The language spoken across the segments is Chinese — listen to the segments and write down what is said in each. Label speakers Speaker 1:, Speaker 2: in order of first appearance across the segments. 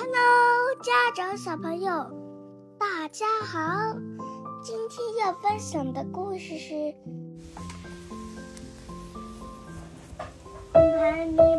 Speaker 1: Hello，家长小朋友，大家好！今天要分享的故事是：咪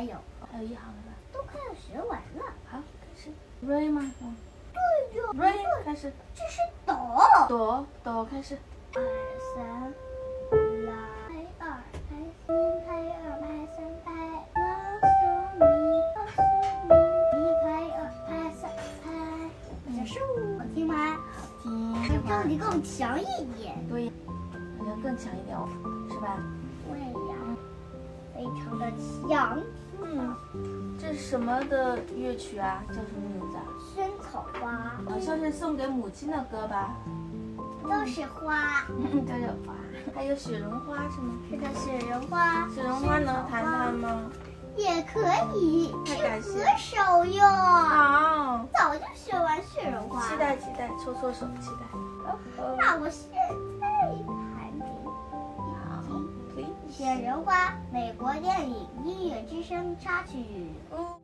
Speaker 1: 还有，
Speaker 2: 还有一行了吧？
Speaker 1: 都快要学完了。
Speaker 2: 好，开始。Ray 吗？嗯
Speaker 1: 对哟
Speaker 2: ，，Ray 开始。
Speaker 1: 这是哆。
Speaker 2: 哆哆开始。
Speaker 1: 二三，啦，拍二拍咪，拍二拍三拍，拉嗦咪，拉嗦咪，咪拍二拍三拍，结束。好听吗？
Speaker 2: 好听。
Speaker 1: 让你更强一点。
Speaker 2: 对，好像更强一点哦，是吧？
Speaker 1: 对呀，非常的强。
Speaker 2: 嗯，这是什么的乐曲啊？叫什么名字啊？
Speaker 1: 萱草花
Speaker 2: 好像是送给母亲的歌吧？
Speaker 1: 都是花，
Speaker 2: 嗯，都有花，还有雪绒花是吗？
Speaker 1: 是的，雪绒花。
Speaker 2: 雪绒花能弹弹吗？
Speaker 1: 也可以，是
Speaker 2: 太感谢
Speaker 1: 歌手哟。
Speaker 2: 好，
Speaker 1: 早就学完雪绒花。
Speaker 2: 期待期待，搓搓手，期待。哦哦，
Speaker 1: 那我现在弹给你
Speaker 2: 好
Speaker 1: 听。
Speaker 2: ，please。
Speaker 1: 雪绒花，美国电影《音乐之》插曲。
Speaker 2: 嗯。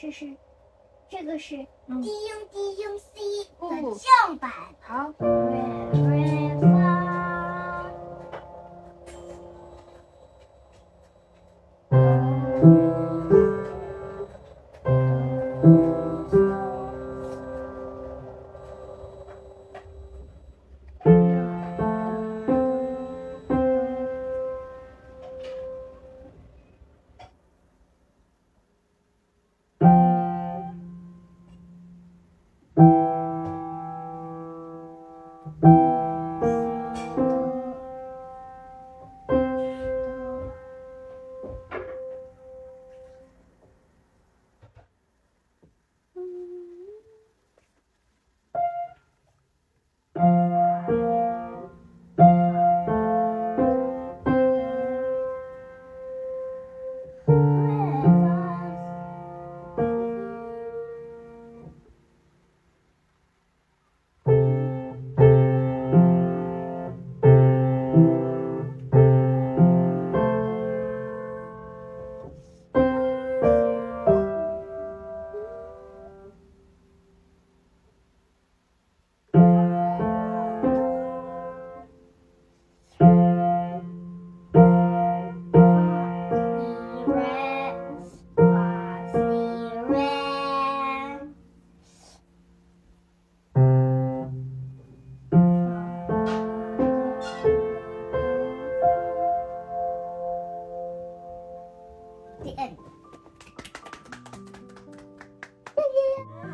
Speaker 1: 这是，这个是
Speaker 2: 嗯
Speaker 1: 低音低音 C
Speaker 2: 哦
Speaker 1: 的降版。
Speaker 2: 好。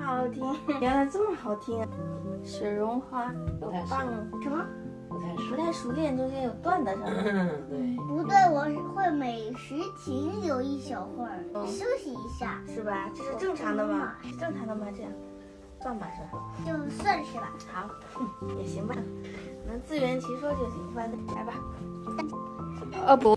Speaker 2: 真好听，原来这么好听啊！雪绒花有棒，
Speaker 1: 什么？
Speaker 3: 不太熟。
Speaker 2: 不太熟练，中间有断的是吗？
Speaker 3: 嗯，对，
Speaker 1: 不对，我会每时停留一小会儿，
Speaker 2: 嗯
Speaker 1: 休息一下，
Speaker 2: 是吧？这是正常的吗？是正常的吗？这样，算吧是吧？
Speaker 1: 就算是吧。
Speaker 2: 好，嗯，也行吧，能自圆其说就行。反正来吧。呃不，